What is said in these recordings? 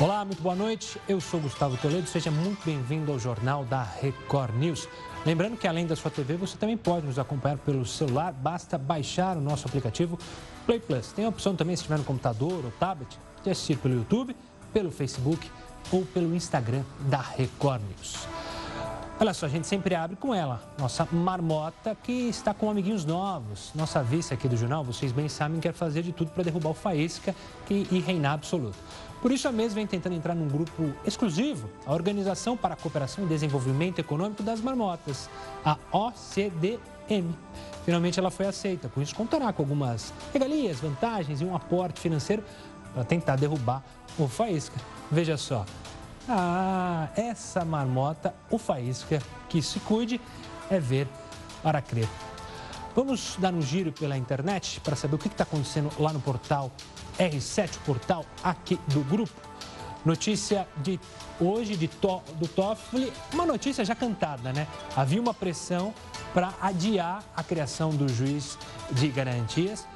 Olá, muito boa noite. Eu sou Gustavo Toledo. Seja muito bem-vindo ao Jornal da Record News. Lembrando que além da sua TV, você também pode nos acompanhar pelo celular. Basta baixar o nosso aplicativo Play Plus. Tem a opção também, se estiver no computador ou tablet, de assistir pelo YouTube, pelo Facebook ou pelo Instagram da Record News. Olha só, a gente sempre abre com ela, nossa marmota que está com amiguinhos novos. Nossa vice aqui do jornal, vocês bem sabem, quer fazer de tudo para derrubar o Faísca e reinar absoluto. Por isso, a mesa vem tentando entrar num grupo exclusivo, a Organização para a Cooperação e Desenvolvimento Econômico das Marmotas, a OCDM. Finalmente, ela foi aceita, com isso contará com algumas regalias, vantagens e um aporte financeiro para tentar derrubar o Faísca. Veja só, ah, essa marmota, o Faísca, que se cuide, é ver para crer. Vamos dar um giro pela internet para saber o que está acontecendo lá no portal R7, o portal aqui do grupo. Notícia de hoje de to, do Toffoli, uma notícia já cantada, né? Havia uma pressão para adiar a criação do juiz de garantias.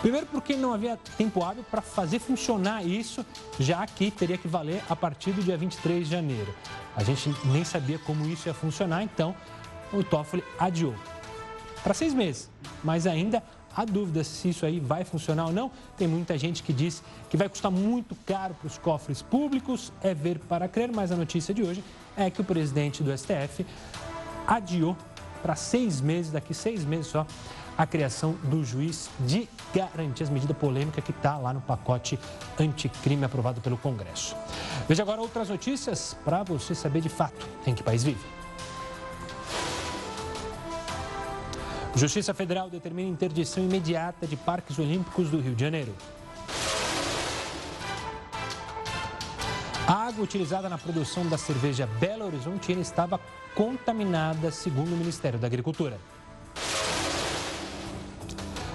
Primeiro porque não havia tempo hábil para fazer funcionar isso, já que teria que valer a partir do dia 23 de janeiro. A gente nem sabia como isso ia funcionar, então o Toffoli adiou para seis meses, mas ainda Há dúvida se isso aí vai funcionar ou não. Tem muita gente que diz que vai custar muito caro para os cofres públicos. É ver para crer, mas a notícia de hoje é que o presidente do STF adiou para seis meses, daqui seis meses só, a criação do juiz de garantias, medida polêmica que está lá no pacote anticrime aprovado pelo Congresso. Veja agora outras notícias para você saber de fato em que país vive. Justiça Federal determina interdição imediata de parques olímpicos do Rio de Janeiro. A água utilizada na produção da cerveja Belo Horizontina estava contaminada, segundo o Ministério da Agricultura.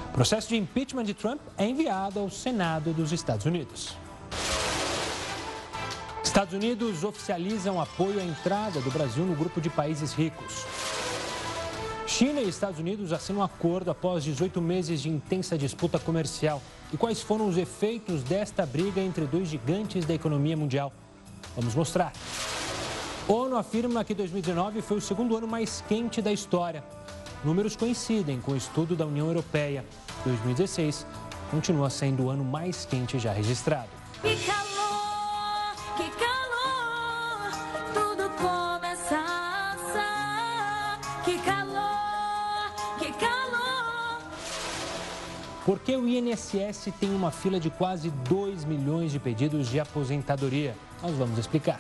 O processo de impeachment de Trump é enviado ao Senado dos Estados Unidos. Estados Unidos oficializam apoio à entrada do Brasil no grupo de países ricos. China e Estados Unidos assinam um acordo após 18 meses de intensa disputa comercial. E quais foram os efeitos desta briga entre dois gigantes da economia mundial? Vamos mostrar. ONU afirma que 2019 foi o segundo ano mais quente da história. Números coincidem com o estudo da União Europeia. 2016 continua sendo o ano mais quente já registrado. Porque o INSS tem uma fila de quase 2 milhões de pedidos de aposentadoria? Nós vamos explicar.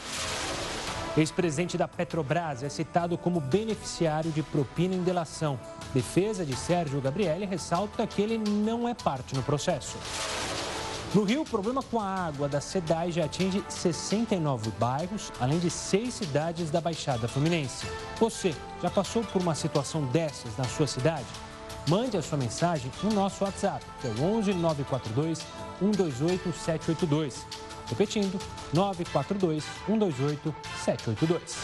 Ex-presidente da Petrobras é citado como beneficiário de propina em delação. Defesa de Sérgio Gabrielli ressalta que ele não é parte no processo. No Rio, o problema com a água da SEDAI já atinge 69 bairros, além de seis cidades da Baixada Fluminense. Você já passou por uma situação dessas na sua cidade? Mande a sua mensagem no nosso WhatsApp, que é o 11 942 128 782. Repetindo, 942 128 782.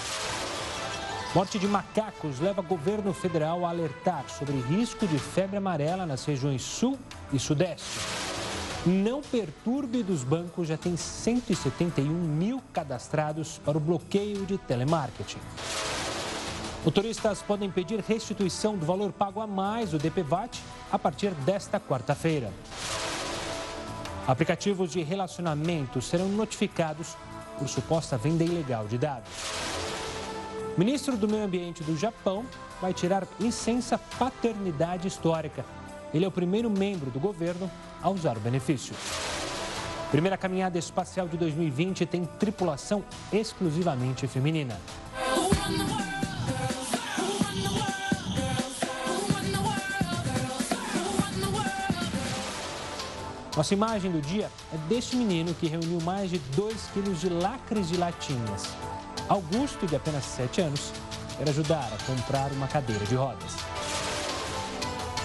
Morte de macacos leva governo federal a alertar sobre risco de febre amarela nas regiões sul e sudeste. Não perturbe dos bancos já tem 171 mil cadastrados para o bloqueio de telemarketing. Motoristas podem pedir restituição do valor pago a mais do DPVAT a partir desta quarta-feira. Aplicativos de relacionamento serão notificados por suposta venda ilegal de dados. O ministro do Meio Ambiente do Japão vai tirar licença paternidade histórica. Ele é o primeiro membro do governo a usar o benefício. Primeira caminhada espacial de 2020 tem tripulação exclusivamente feminina. Nossa imagem do dia é deste menino que reuniu mais de 2 quilos de lacres de latinhas. Augusto, de apenas 7 anos, quer ajudar a comprar uma cadeira de rodas.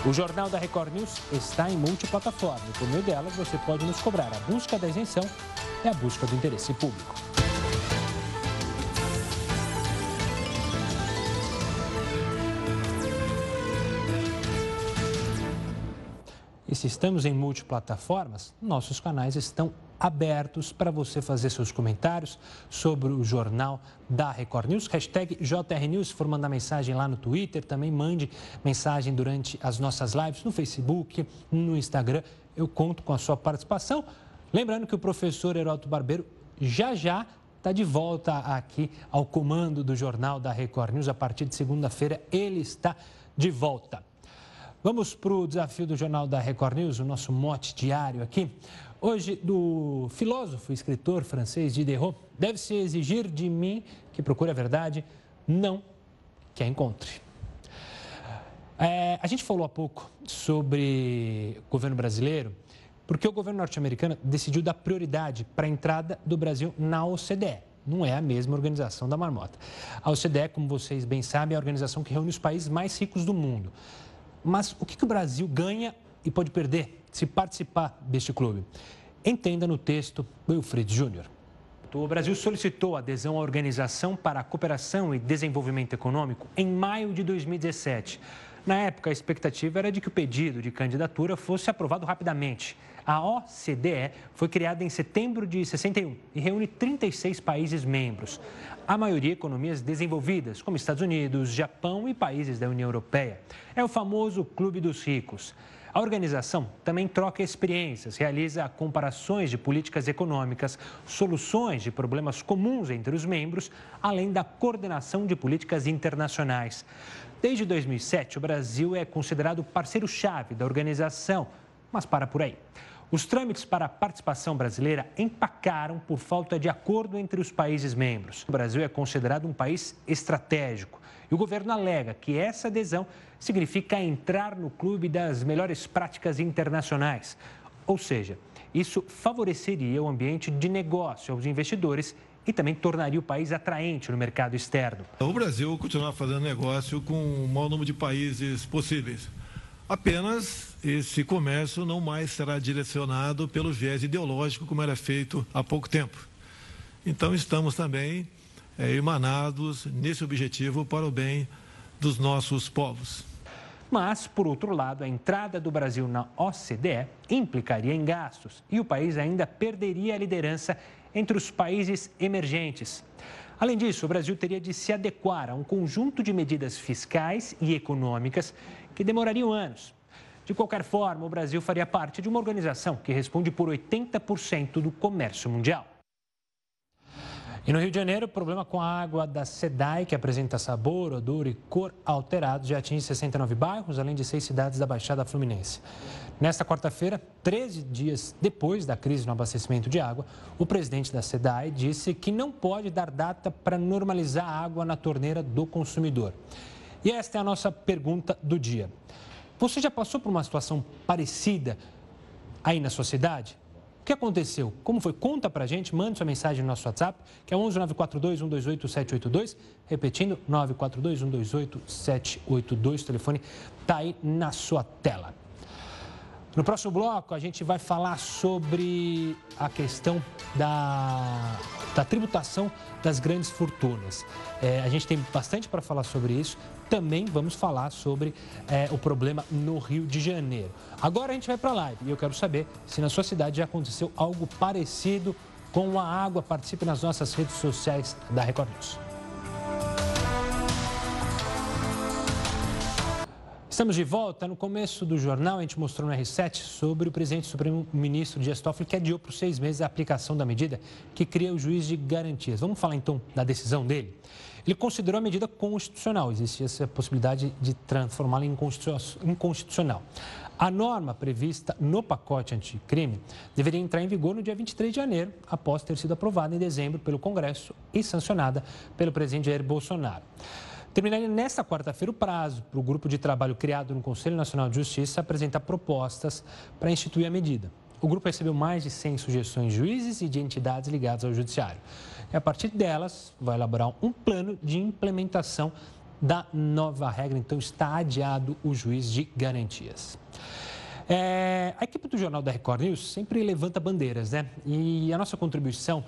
O Jornal da Record News está em multiplataforma e por meio delas você pode nos cobrar a busca da isenção e a busca do interesse público. Se estamos em multiplataformas, nossos canais estão abertos para você fazer seus comentários sobre o jornal da Record News. Hashtag JRNews, se for mandar mensagem lá no Twitter, também mande mensagem durante as nossas lives no Facebook, no Instagram. Eu conto com a sua participação. Lembrando que o professor Heroto Barbeiro já já está de volta aqui ao comando do jornal da Record News. A partir de segunda-feira, ele está de volta. Vamos para o desafio do jornal da Record News, o nosso mote diário aqui. Hoje, do filósofo e escritor francês Diderot, deve-se exigir de mim que procure a verdade, não que a encontre. É, a gente falou há pouco sobre o governo brasileiro, porque o governo norte-americano decidiu dar prioridade para a entrada do Brasil na OCDE. Não é a mesma organização da marmota. A OCDE, como vocês bem sabem, é a organização que reúne os países mais ricos do mundo. Mas o que, que o Brasil ganha e pode perder se participar deste clube? Entenda no texto Wilfred Júnior. O Brasil solicitou adesão à Organização para a Cooperação e Desenvolvimento Econômico em maio de 2017. Na época, a expectativa era de que o pedido de candidatura fosse aprovado rapidamente. A OCDE foi criada em setembro de 61 e reúne 36 países membros. A maioria economias desenvolvidas, como Estados Unidos, Japão e países da União Europeia. É o famoso Clube dos Ricos. A organização também troca experiências, realiza comparações de políticas econômicas, soluções de problemas comuns entre os membros, além da coordenação de políticas internacionais. Desde 2007, o Brasil é considerado parceiro-chave da organização, mas para por aí. Os trâmites para a participação brasileira empacaram por falta de acordo entre os países membros. O Brasil é considerado um país estratégico e o governo alega que essa adesão significa entrar no clube das melhores práticas internacionais. Ou seja, isso favoreceria o ambiente de negócio aos investidores e também tornaria o país atraente no mercado externo. O Brasil continuar fazendo negócio com o maior número de países possíveis. Apenas esse comércio não mais será direcionado pelo viés ideológico como era feito há pouco tempo. Então estamos também é, emanados nesse objetivo para o bem dos nossos povos. Mas, por outro lado, a entrada do Brasil na OCDE implicaria em gastos e o país ainda perderia a liderança entre os países emergentes. Além disso, o Brasil teria de se adequar a um conjunto de medidas fiscais e econômicas que demorariam anos. De qualquer forma, o Brasil faria parte de uma organização que responde por 80% do comércio mundial. E no Rio de Janeiro, o problema com a água da SEDAI, que apresenta sabor, odor e cor alterados, já atinge 69 bairros, além de seis cidades da Baixada Fluminense. Nesta quarta-feira, 13 dias depois da crise no abastecimento de água, o presidente da SEDAI disse que não pode dar data para normalizar a água na torneira do consumidor. E esta é a nossa pergunta do dia. Você já passou por uma situação parecida aí na sua cidade? que aconteceu? Como foi? Conta pra gente, mande sua mensagem no nosso WhatsApp, que é 11 942 128 782. Repetindo, 942 128 782. O telefone está aí na sua tela. No próximo bloco, a gente vai falar sobre a questão da, da tributação das grandes fortunas. É, a gente tem bastante para falar sobre isso. Também vamos falar sobre é, o problema no Rio de Janeiro. Agora a gente vai para a live e eu quero saber se na sua cidade já aconteceu algo parecido com a água. Participe nas nossas redes sociais da Record News. Estamos de volta. No começo do jornal, a gente mostrou no R7 sobre o presidente Supremo Ministro Dias Toffoli, que adiou por seis meses a aplicação da medida que cria o juiz de garantias. Vamos falar então da decisão dele? Ele considerou a medida constitucional, existe essa possibilidade de transformá-la em inconstitucional. A norma prevista no pacote anticrime deveria entrar em vigor no dia 23 de janeiro, após ter sido aprovada em dezembro pelo Congresso e sancionada pelo presidente Jair Bolsonaro. Terminaria nesta quarta-feira o prazo para o grupo de trabalho criado no Conselho Nacional de Justiça apresentar propostas para instituir a medida. O grupo recebeu mais de 100 sugestões de juízes e de entidades ligadas ao Judiciário. E a partir delas, vai elaborar um plano de implementação da nova regra. Então, está adiado o juiz de garantias. É, a equipe do Jornal da Record News sempre levanta bandeiras, né? E a nossa contribuição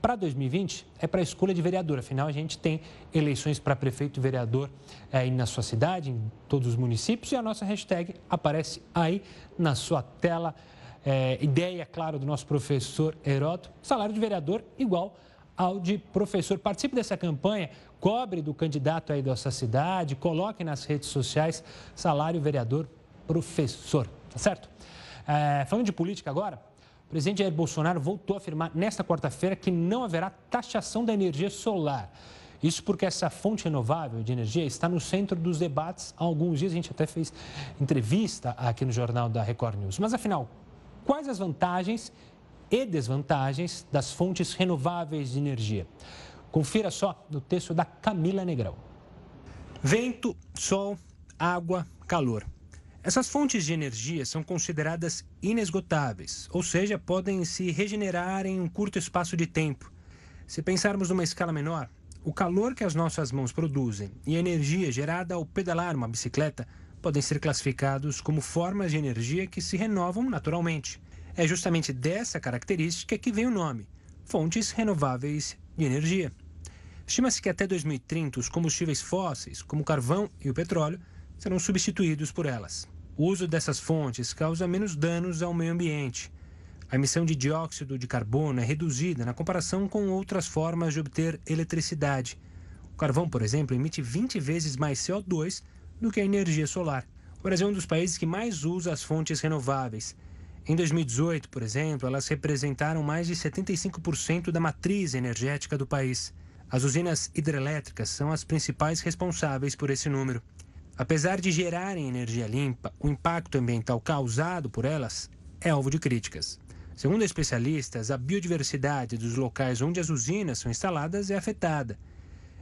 para 2020 é para a escolha de vereador, afinal a gente tem eleições para prefeito e vereador é, aí na sua cidade, em todos os municípios, e a nossa hashtag aparece aí na sua tela. é, ideia, claro, do nosso professor Heródoto, salário de vereador igual ao de professor. Participe dessa campanha, cobre do candidato aí da sua cidade, coloque nas redes sociais salário vereador professor, tá certo? É, falando de política agora, o presidente Jair Bolsonaro voltou a afirmar nesta quarta-feira que não haverá taxação da energia solar. Isso porque essa fonte renovável de energia está no centro dos debates há alguns dias. A gente até fez entrevista aqui no Jornal da Record News. Mas afinal, quais as vantagens e desvantagens das fontes renováveis de energia? Confira só no texto da Camila Negrão. Vento, sol, água, calor. Essas fontes de energia são consideradas inesgotáveis, ou seja, podem se regenerar em um curto espaço de tempo. Se pensarmos numa escala menor, o calor que as nossas mãos produzem e a energia gerada ao pedalar uma bicicleta podem ser classificados como formas de energia que se renovam naturalmente. É justamente dessa característica que vem o nome, fontes renováveis de energia. Estima-se que até 2030 os combustíveis fósseis, como o carvão e o petróleo, serão substituídos por elas. O uso dessas fontes causa menos danos ao meio ambiente a emissão de dióxido de carbono é reduzida na comparação com outras formas de obter eletricidade. O carvão, por exemplo, emite 20 vezes mais CO2 do que a energia solar. O Brasil é um dos países que mais usa as fontes renováveis. Em 2018, por exemplo, elas representaram mais de 75% da matriz energética do país. As usinas hidrelétricas são as principais responsáveis por esse número. Apesar de gerarem energia limpa, o impacto ambiental causado por elas é alvo de críticas. Segundo especialistas, a biodiversidade dos locais onde as usinas são instaladas é afetada.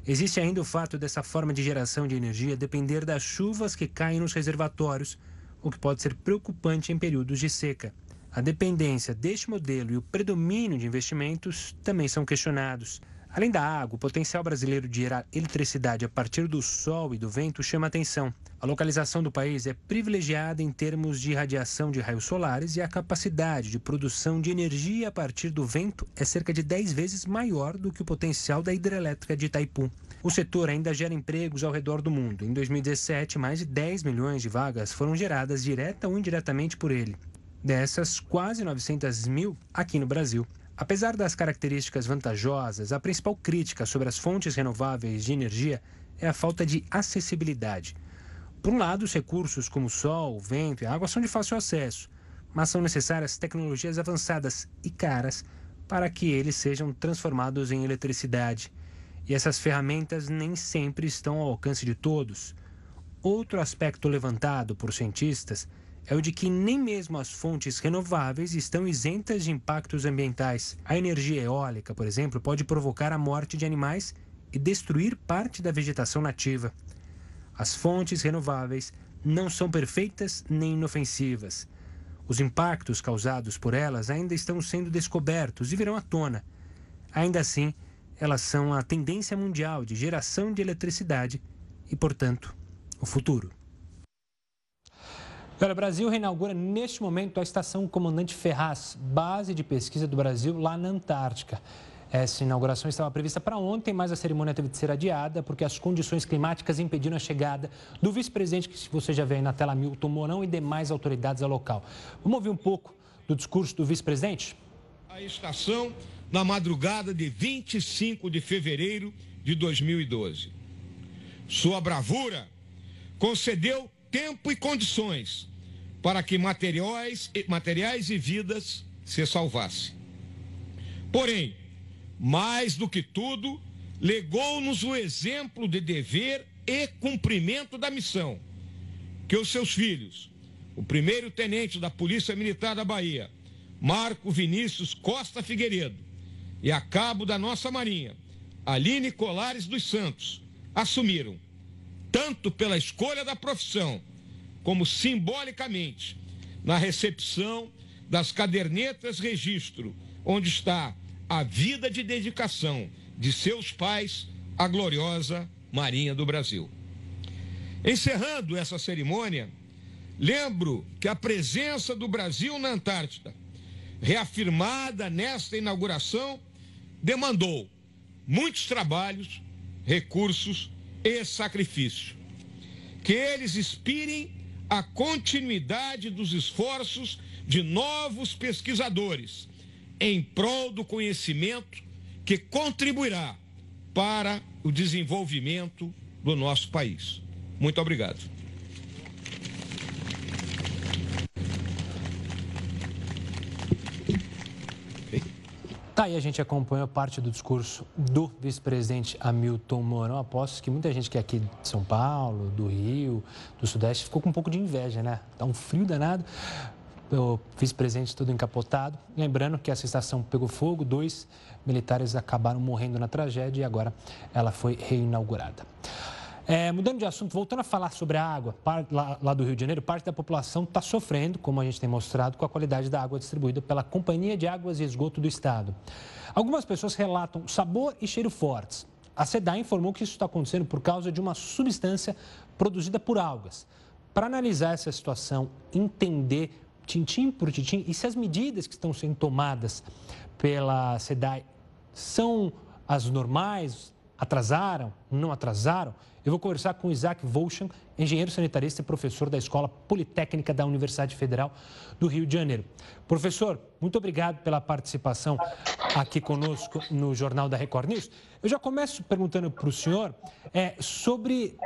Existe ainda o fato dessa forma de geração de energia depender das chuvas que caem nos reservatórios, o que pode ser preocupante em períodos de seca. A dependência deste modelo e o predomínio de investimentos também são questionados. Além da água, o potencial brasileiro de gerar eletricidade a partir do sol e do vento chama atenção. A localização do país é privilegiada em termos de radiação de raios solares e a capacidade de produção de energia a partir do vento é cerca de 10 vezes maior do que o potencial da hidrelétrica de Itaipu. O setor ainda gera empregos ao redor do mundo. Em 2017, mais de 10 milhões de vagas foram geradas direta ou indiretamente por ele. Dessas, quase 900 mil aqui no Brasil. Apesar das características vantajosas, a principal crítica sobre as fontes renováveis de energia é a falta de acessibilidade. Por um lado, os recursos como sol, vento e água são de fácil acesso, mas são necessárias tecnologias avançadas e caras para que eles sejam transformados em eletricidade. E essas ferramentas nem sempre estão ao alcance de todos. Outro aspecto levantado por cientistas é o de que nem mesmo as fontes renováveis estão isentas de impactos ambientais. A energia eólica, por exemplo, pode provocar a morte de animais e destruir parte da vegetação nativa. As fontes renováveis não são perfeitas nem inofensivas. Os impactos causados por elas ainda estão sendo descobertos e virão à tona. Ainda assim, elas são a tendência mundial de geração de eletricidade e, portanto, o futuro. O Brasil reinaugura neste momento a estação Comandante Ferraz, base de pesquisa do Brasil lá na Antártica. Essa inauguração estava prevista para ontem, mas a cerimônia teve de ser adiada porque as condições climáticas impediram a chegada do vice-presidente, que você já vê aí na tela, Milton Mourão, e demais autoridades ao local. Vamos ouvir um pouco do discurso do vice-presidente? A estação na madrugada de 25 de fevereiro de 2012. Sua bravura concedeu tempo e condições para que materiais, materiais e vidas se salvassem. Porém, mais do que tudo, legou-nos o exemplo de dever e cumprimento da missão que os seus filhos, o primeiro tenente da Polícia Militar da Bahia, Marco Vinícius Costa Figueiredo, e a cabo da nossa Marinha, Aline Colares dos Santos, assumiram tanto pela escolha da profissão, como simbolicamente na recepção das cadernetas registro, onde está a vida de dedicação de seus pais à gloriosa Marinha do Brasil. Encerrando essa cerimônia, lembro que a presença do Brasil na Antártida, reafirmada nesta inauguração, demandou muitos trabalhos, recursos e sacrifício. Que eles inspirem a continuidade dos esforços de novos pesquisadores em prol do conhecimento que contribuirá para o desenvolvimento do nosso país. Muito obrigado. Tá aí, a gente acompanhou parte do discurso do vice-presidente Hamilton Mourão. Aposto que muita gente que é aqui de São Paulo, do Rio, do Sudeste, ficou com um pouco de inveja, né? Tá um frio danado. O vice-presidente todo encapotado. Lembrando que essa estação pegou fogo, dois militares acabaram morrendo na tragédia e agora ela foi reinaugurada. É, mudando de assunto, voltando a falar sobre a água, lá, do Rio de Janeiro, parte da população está sofrendo, como a gente tem mostrado, com a qualidade da água distribuída pela Companhia de Águas e Esgoto do Estado. Algumas pessoas relatam sabor e cheiro fortes. A SEDA informou que isso está acontecendo por causa de uma substância produzida por algas. Para analisar essa situação, entender tintim por tintim e se as medidas que estão sendo tomadas pela SEDAI são as normais, atrasaram, não atrasaram, eu vou conversar com Isaac Volchan, engenheiro sanitarista e professor da Escola Politécnica da Universidade Federal do Rio de Janeiro. Professor, muito obrigado pela participação aqui conosco no Jornal da Record News. Eu já começo perguntando para o senhor é, sobre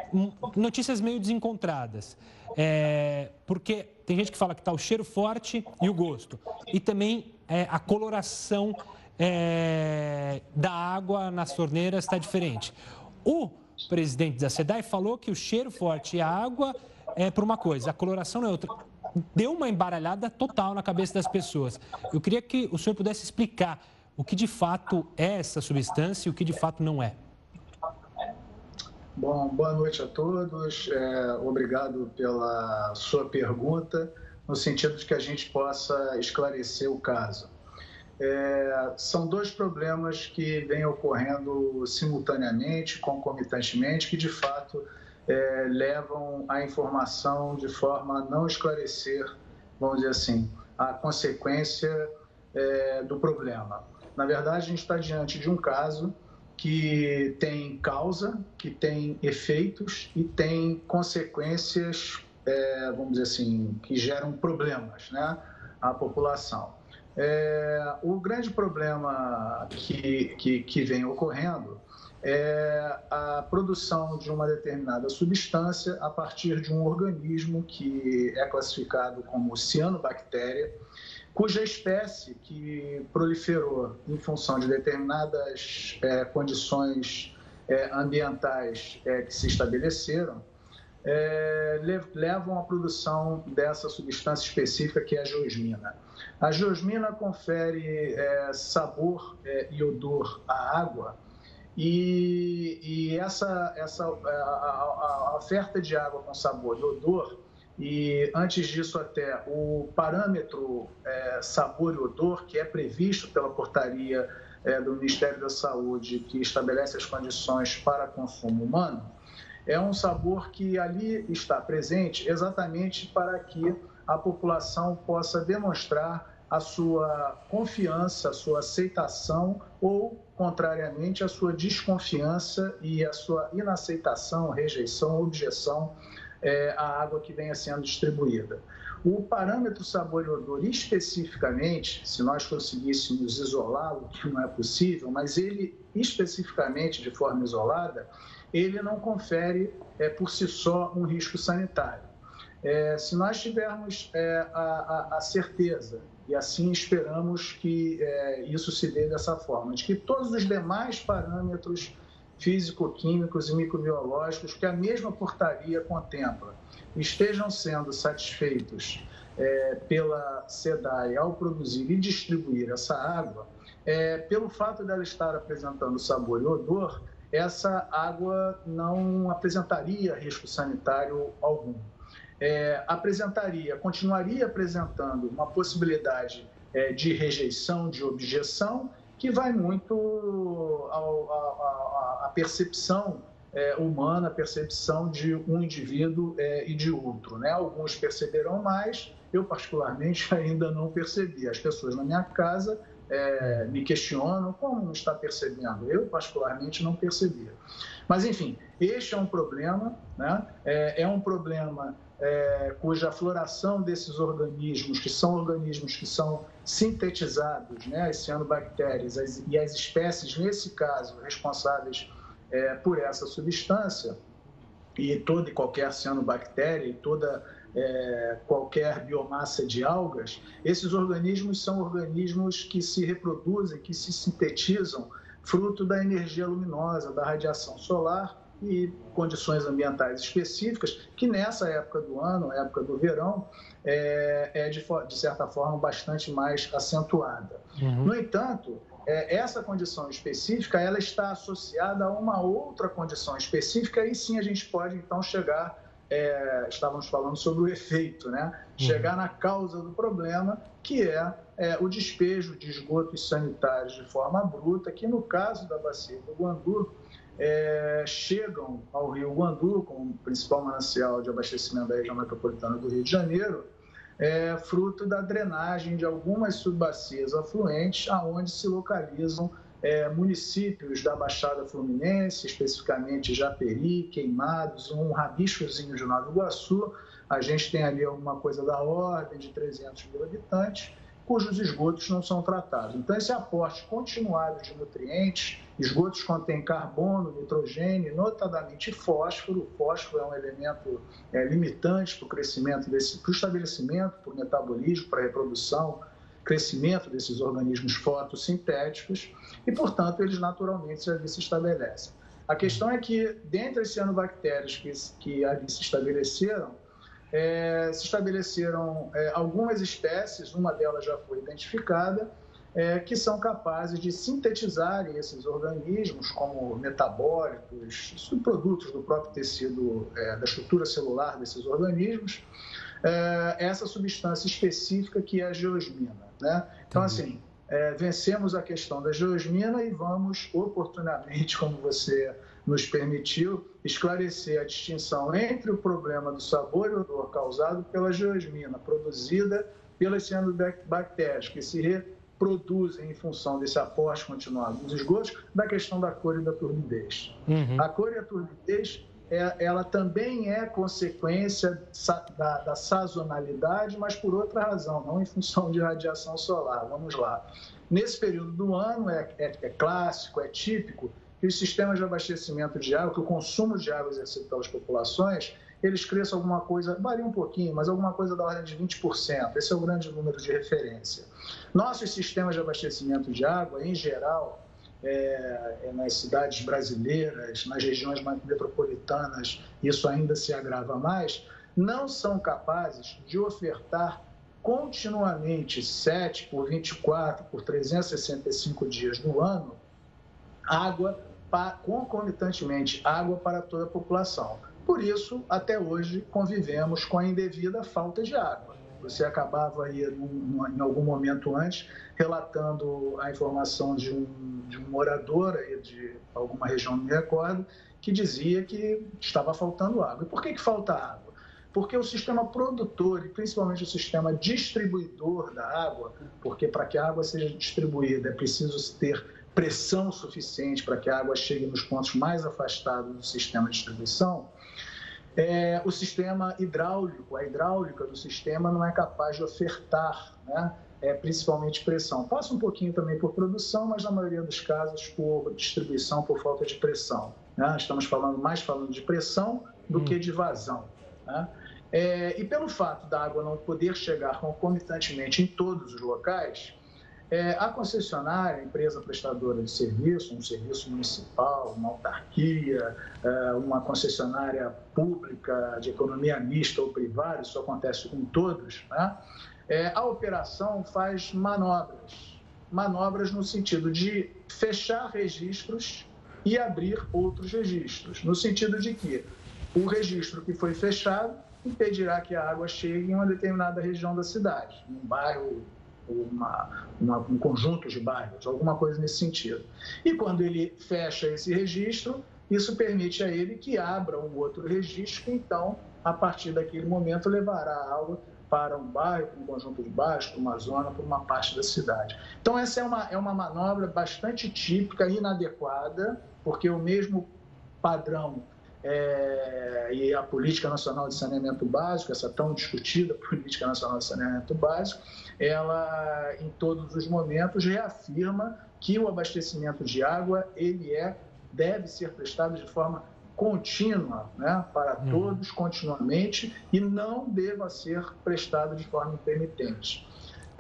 notícias meio desencontradas. É, porque tem gente que fala que está o cheiro forte e o gosto. E também é, a coloração é, da água nas torneiras está diferente. O presidente da SEDAI falou que o cheiro forte e a água é por uma coisa, a coloração é outra. Deu uma embaralhada total na cabeça das pessoas. Eu queria que o senhor pudesse explicar o que de fato é essa substância e o que de fato não é. Bom, boa noite a todos. É, obrigado pela sua pergunta, no sentido de que a gente possa esclarecer o caso. É, são dois problemas que vêm ocorrendo simultaneamente, concomitantemente, que de fato é, levam a informação de forma a não esclarecer, vamos dizer assim, a consequência é, do problema. Na verdade, a gente está diante de um caso que tem causa, que tem efeitos e tem consequências, é, vamos dizer assim, que geram problemas né, à população. É, o grande problema que, que, que vem ocorrendo é a produção de uma determinada substância a partir de um organismo que é classificado como cianobactéria, cuja espécie que proliferou em função de determinadas é, condições é, ambientais é, que se estabeleceram, é, levam à produção dessa substância específica que é a geosmina. A geosmina confere é, sabor é, e odor à água e, e essa, essa a, a, a, oferta de água com sabor e odor e antes disso até o parâmetro é, sabor e odor que é previsto pela portaria é, do Ministério da Saúde que estabelece as condições para consumo humano é um sabor que ali está presente exatamente para que a população possa demonstrar a sua confiança, a sua aceitação ou, contrariamente, a sua desconfiança e a sua inaceitação, rejeição, objeção é, à água que venha sendo distribuída. O parâmetro sabor e odor, especificamente, se nós conseguíssemos isolá-lo, que não é possível, mas ele especificamente, de forma isolada, ele não confere é, por si só um risco sanitário. É, se nós tivermos é, a, a, a, certeza, e assim esperamos que é, isso se dê dessa forma, de que todos os demais parâmetros físico-químicos e microbiológicos que a mesma portaria contempla estejam sendo satisfeitos é, pela SEDAI ao produzir e distribuir essa água, é, pelo fato dela estar apresentando sabor e odor, essa água não apresentaria risco sanitário algum. É, apresentaria, continuaria apresentando uma possibilidade é, de rejeição, de objeção, que vai muito à percepção é, humana, a percepção de um indivíduo é, e de outro. Né? Alguns perceberão mais, eu particularmente ainda não percebi. As pessoas na minha casa é, me questionam como não está percebendo. Eu, particularmente, não percebia. Mas, enfim, este é um problema, né? é, é um problema é, cuja floração desses organismos, que são organismos que são sintetizados, né, as cianobactérias as, e as espécies, nesse caso, responsáveis é, por essa substância, e toda e qualquer cianobactéria e toda é, qualquer biomassa de algas, esses organismos são organismos que se reproduzem, que se sintetizam fruto da energia luminosa, da radiação solar e condições ambientais específicas, que nessa época do ano, época do verão, é, é de, de, certa forma bastante mais acentuada. Uhum. No entanto, é, essa condição específica ela está associada a uma outra condição específica e sim a gente pode então chegar é, estávamos falando sobre o efeito, né? Uhum. Chegar na causa do problema, que é, é, o despejo de esgotos sanitários de forma bruta, que no caso da bacia do Guandu, é, chegam ao Rio Guandu, como principal manancial de abastecimento da região metropolitana do Rio de Janeiro, é, fruto da drenagem de algumas subbacias afluentes, aonde se localizam é, municípios da Baixada Fluminense, especificamente Japeri, Queimados, um rabichozinho de Nova Iguaçu. A gente tem ali alguma coisa da ordem de 300 mil habitantes, cujos esgotos não são tratados. Então, esse aporte continuado de nutrientes, esgotos contêm carbono, nitrogênio, notadamente fósforo. O fósforo é um elemento é, limitante para o crescimento para o estabelecimento, para o metabolismo, para a reprodução, crescimento desses organismos fotossintéticos e, portanto, eles naturalmente se estabelecem. A questão é que, dentre as cianobactérias que, que ali se estabeleceram, é, se estabeleceram é, algumas espécies, uma delas já foi identificada, é, que são capazes de sintetizarem esses organismos como metabólitos, subprodutos do próprio tecido, é, da estrutura celular desses organismos, é, essa substância específica que é a geosmina. Né? Então, assim, é, vencemos a questão da geosmina e vamos oportunamente, como você nos permitiu esclarecer a distinção entre o problema do sabor e odor causado pela geosmina, produzida pelas cianobactérias, que se reproduzem em função desse aporte continuado dos esgotos, da questão da cor e da turbidez. Uhum. A cor e a turbidez ela também é consequência da, da, sazonalidade, mas por outra razão, não em função de radiação solar. Vamos lá. Nesse período do ano, é, é, é clássico, é típico que os sistemas de abastecimento de água, que o consumo de água exercido pelas populações, eles cresçam alguma coisa, varia um pouquinho, mas alguma coisa da ordem de 20%. Esse é o grande número de referência. Nossos sistemas de abastecimento de água, em geral, é, é nas cidades brasileiras, nas regiões metropolitanas, isso ainda se agrava mais, não são capazes de ofertar continuamente 7 por 24 por 365 dias do ano água concomitantemente água para toda a população. Por isso, até hoje, convivemos com a indevida falta de água. Você acabava aí, em algum momento antes, relatando a informação de um, de um morador aí de alguma região, não me recordo, que dizia que estava faltando água. E por que, que falta água? Porque o sistema produtor e principalmente o sistema distribuidor da água, porque para que a água seja distribuída é preciso ter pressão suficiente para que a água chegue nos pontos mais afastados do sistema de distribuição, é, o sistema hidráulico, a hidráulica do sistema não é capaz de ofertar, né, é, principalmente pressão. Passa um pouquinho também por produção, mas na maioria dos casos por distribuição, por falta de pressão. Né? Estamos falando mais falando de pressão do hum. que de vazão. Né? É, e pelo fato da água não poder chegar concomitantemente em todos os locais, é, a concessionária, a empresa prestadora de serviço, um serviço municipal, uma autarquia, é, uma concessionária pública de economia mista ou privada, isso acontece com todos, né? é, a operação faz manobras. Manobras no sentido de fechar registros e abrir outros registros, no sentido de que o registro que foi fechado impedirá que a água chegue em uma determinada região da cidade, um bairro uma, uma, um conjunto de bairros, alguma coisa nesse sentido. E quando ele fecha esse registro, isso permite a ele que abra um outro registro que então a partir daquele momento, levará a água para um bairro, para um conjunto de bairros, para uma zona, para uma parte da cidade. Então, essa é uma, é uma manobra bastante típica, inadequada, porque o mesmo padrão é, e a Política Nacional de Saneamento Básico, essa tão discutida Política Nacional de Saneamento Básico, ela, em todos os momentos, reafirma que o abastecimento de água ele é, deve ser prestado de forma contínua, né, para uhum. todos, continuamente, e não deva ser prestado de forma intermitente.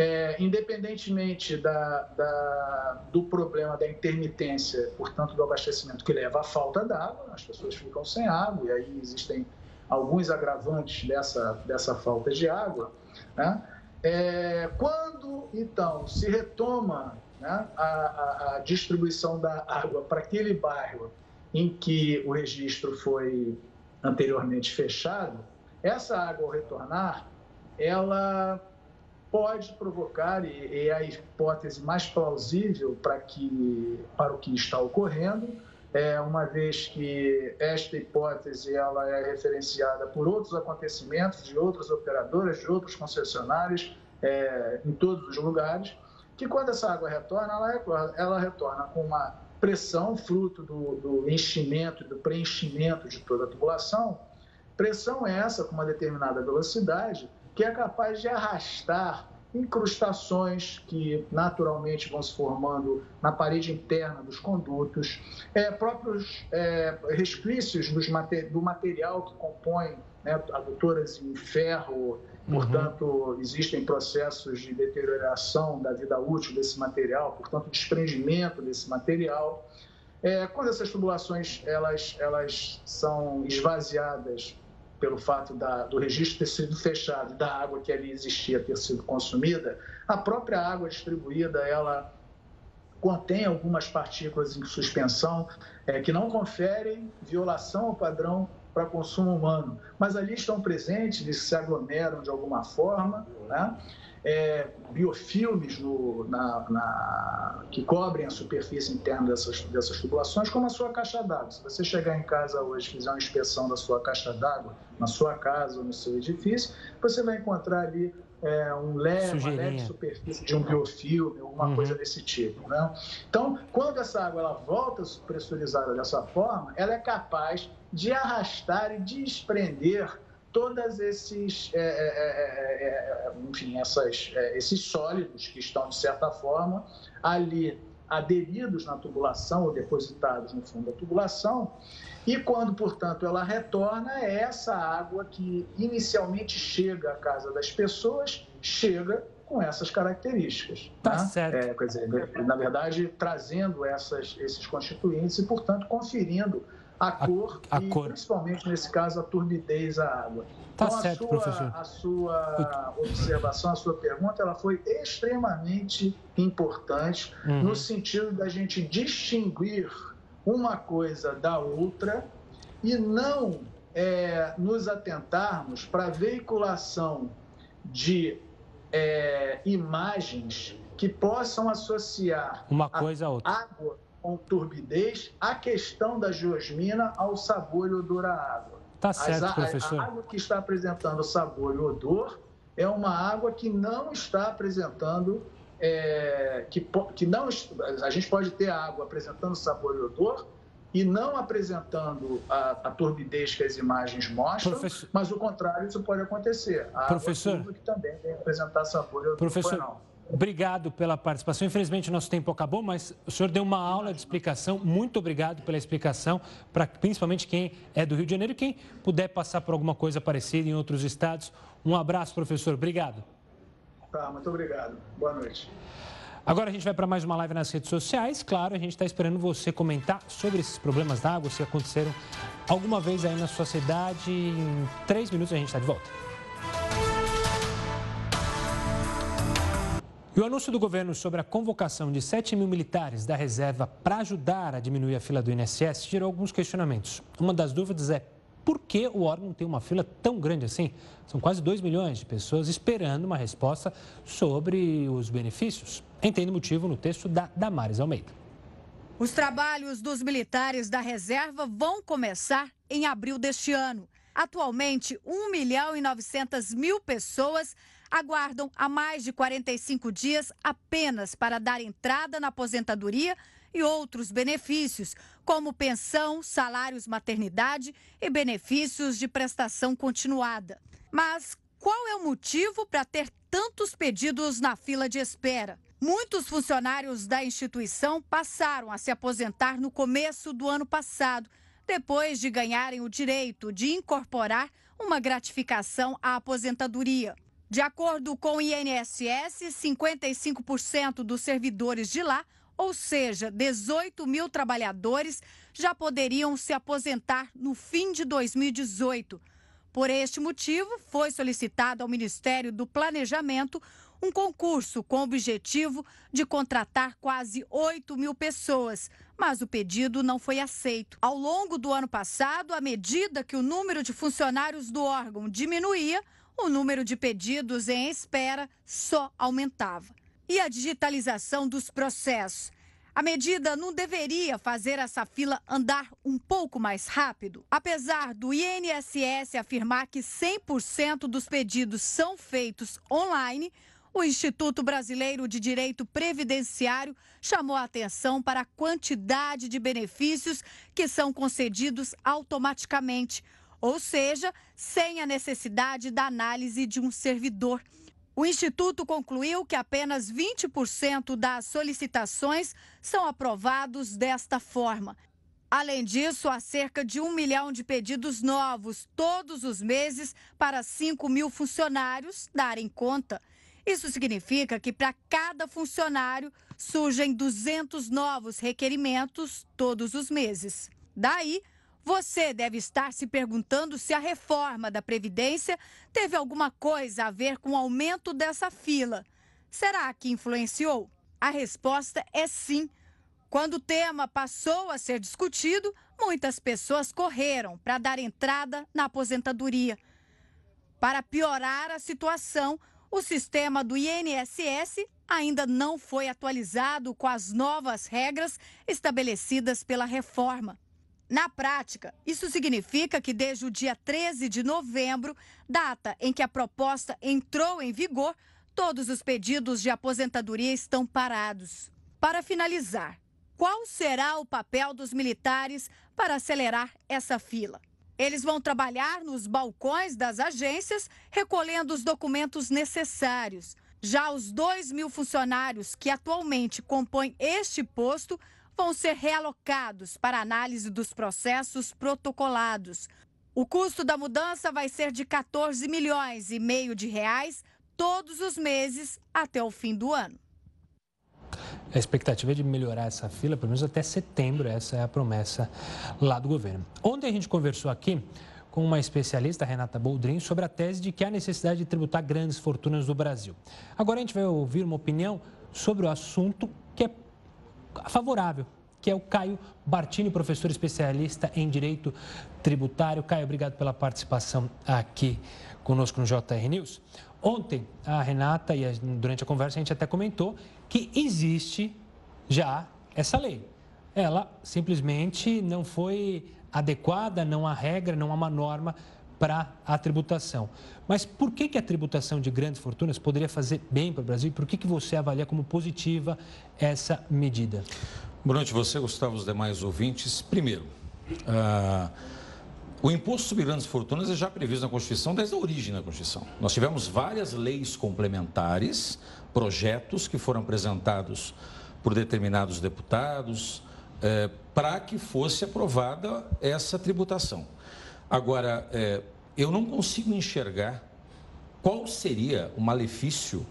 É, independentemente da, da, do problema da intermitência, portanto, do abastecimento que leva à falta d'água, as pessoas ficam sem água, e aí existem alguns agravantes dessa, dessa falta de água. Né? É, quando, então, se retoma né, a, a, a distribuição da água para aquele bairro em que o registro foi anteriormente fechado, essa água ao retornar, ela pode provocar, e é a hipótese mais plausível para, que, para o que está ocorrendo, é, uma vez que esta hipótese ela é referenciada por outros acontecimentos, de outras operadoras, de outros concessionários, é, em todos os lugares, que quando essa água retorna, ela, ela retorna com uma pressão fruto do, do enchimento, do preenchimento de toda a tubulação, pressão essa com uma determinada velocidade, que é capaz de arrastar incrustações que naturalmente vão se formando na parede interna dos condutos, é, próprios é, resquícios dos, do material que compõe né, adutoras em ferro, uhum. portanto, uhum. existem processos de deterioração da vida útil desse material, portanto, desprendimento desse material. É, quando essas tubulações elas, elas são esvaziadas pelo fato da, do registro ter sido fechado, da água que ali existia ter sido consumida, a própria água distribuída, ela contém algumas partículas em suspensão é, que não conferem violação ao padrão para consumo humano, mas ali estão presentes, eles se aglomeram de alguma forma, né? É, biofilmes no, na, na, que cobrem a superfície interna dessas, dessas tubulações, como a sua caixa d'água. Se você chegar em casa hoje e fizer uma inspeção da sua caixa d'água, na sua casa ou no seu edifício, você vai encontrar ali é, um leve, uma leve superfície de um biofilme, alguma uhum. coisa desse tipo. Né? Então, quando essa água ela volta pressurizada dessa forma, ela é capaz de arrastar e desprender todos esses, é é, é, é, é, enfim, essas, esses sólidos que estão, de certa forma, ali aderidos na tubulação ou depositados no fundo da tubulação. E quando, portanto, ela retorna, é essa água que inicialmente chega à casa das pessoas, chega com essas características. Tá né? certo. É, quer dizer, na verdade, trazendo essas, esses constituintes e, portanto, conferindo a cor a, a e, cor. principalmente nesse caso, a turbidez à água. Tá então, certo, a sua, professor. A sua observação, a sua pergunta, ela foi extremamente importante uhum. no sentido da gente distinguir uma coisa da outra e não é, nos atentarmos para a veiculação de é, imagens que possam associar uma coisa a outra. água com turbidez a questão da geosmina ao sabor e odor à água. Tá certo, a, professor. A água que está apresentando sabor e odor é uma água que não está apresentando é, que, que não a gente pode ter água apresentando sabor e odor e não apresentando a, a turbidez que as imagens mostram, Professor... mas o contrário isso pode acontecer. A Professor... água que também tem apresentar sabor e odor. Professor, Obrigado pela participação. Infelizmente, nosso tempo acabou, mas o senhor deu uma aula de explicação. Muito obrigado pela explicação, para principalmente quem é do Rio de Janeiro e quem puder passar por alguma coisa parecida em outros estados. Um abraço, professor. Obrigado. Tá, muito obrigado. Boa noite. Agora a gente vai para mais uma live nas redes sociais. Claro, a gente está esperando você comentar sobre esses problemas da água, se aconteceram alguma vez aí na sua cidade. Em três minutos a gente está de volta. E o anúncio do governo sobre a convocação de 7 mil militares da reserva para ajudar a diminuir a fila do INSS gerou alguns questionamentos. Uma das dúvidas é por que o órgão tem uma fila tão grande assim? São quase 2 milhões de pessoas esperando uma resposta sobre os benefícios. Entende o motivo no texto da Damares Almeida. Os trabalhos dos militares da reserva vão começar em abril deste ano. Atualmente, 1 milhão e 900 mil pessoas aguardam há mais de 45 dias apenas para dar entrada na aposentadoria e outros benefícios, como pensão, salários maternidade e benefícios de prestação continuada. Mas qual é o motivo para ter tantos pedidos na fila de espera? Muitos funcionários da instituição passaram a se aposentar no começo do ano passado, depois de ganharem o direito de incorporar uma gratificação à aposentadoria. De acordo com o INSS, 55% dos servidores de lá, ou seja, 18 mil trabalhadores, já poderiam se aposentar no fim de 2018. Por este motivo, foi solicitado ao Ministério do Planejamento um concurso com o objetivo de contratar quase 8 mil pessoas, mas o pedido não foi aceito. Ao longo do ano passado, à medida que o número de funcionários do órgão diminuía, o número de pedidos em espera só aumentava. E a digitalização dos processos? A medida não deveria fazer essa fila andar um pouco mais rápido? Apesar do INSS afirmar que 100% dos pedidos são feitos online, o Instituto Brasileiro de Direito Previdenciário chamou a atenção para a quantidade de benefícios que são concedidos automaticamente, ou seja, sem a necessidade da análise de um servidor. O Instituto concluiu que apenas 20% das solicitações são aprovados desta forma. Além disso, há cerca de um milhão de pedidos novos todos os meses para 5 mil funcionários darem conta. Isso significa que para cada funcionário surgem 200 novos requerimentos todos os meses. Daí, você deve estar se perguntando se a reforma da Previdência teve alguma coisa a ver com o aumento dessa fila. Será que influenciou? A resposta é sim. Quando o tema passou a ser discutido, muitas pessoas correram para dar entrada na aposentadoria. Para piorar a situação, o sistema do INSS ainda não foi atualizado com as novas regras estabelecidas pela reforma. Na prática, isso significa que desde o dia 13 de novembro, data em que a proposta entrou em vigor, todos os pedidos de aposentadoria estão parados. Para finalizar, qual será o papel dos militares para acelerar essa fila? Eles vão trabalhar nos balcões das agências, recolhendo os documentos necessários. Já os 2 mil funcionários que atualmente compõem este posto vão ser realocados para análise dos processos protocolados. O custo da mudança vai ser de 14 milhões e meio de reais todos os meses até o fim do ano. A expectativa é de melhorar essa fila, pelo menos até setembro, essa é a promessa lá do governo. Ontem a gente conversou aqui com uma especialista, Renata Boldrin, sobre a tese de que há necessidade de tributar grandes fortunas no Brasil. Agora a gente vai ouvir uma opinião sobre o assunto favorável, que é o Caio Bartini, professor especialista em Direito Tributário. Caio, obrigado pela participação aqui conosco no JR News. Ontem, a Renata e a, durante a conversa a gente até comentou que existe já essa lei. Ela simplesmente não foi adequada, não há regra, não há uma norma para a tributação. Mas por que, que a tributação de grandes fortunas poderia fazer bem para o Brasil? Por que, que você avalia como positiva essa medida? Boa noite, você, Gustavo, os demais ouvintes. Primeiro, uh, o imposto sobre grandes fortunas é já previsto na Constituição desde a origem da Constituição. Nós tivemos várias leis complementares, projetos que foram apresentados por determinados deputados eh, para que fosse aprovada essa tributação. Agora, é, eu não consigo enxergar qual seria o malefício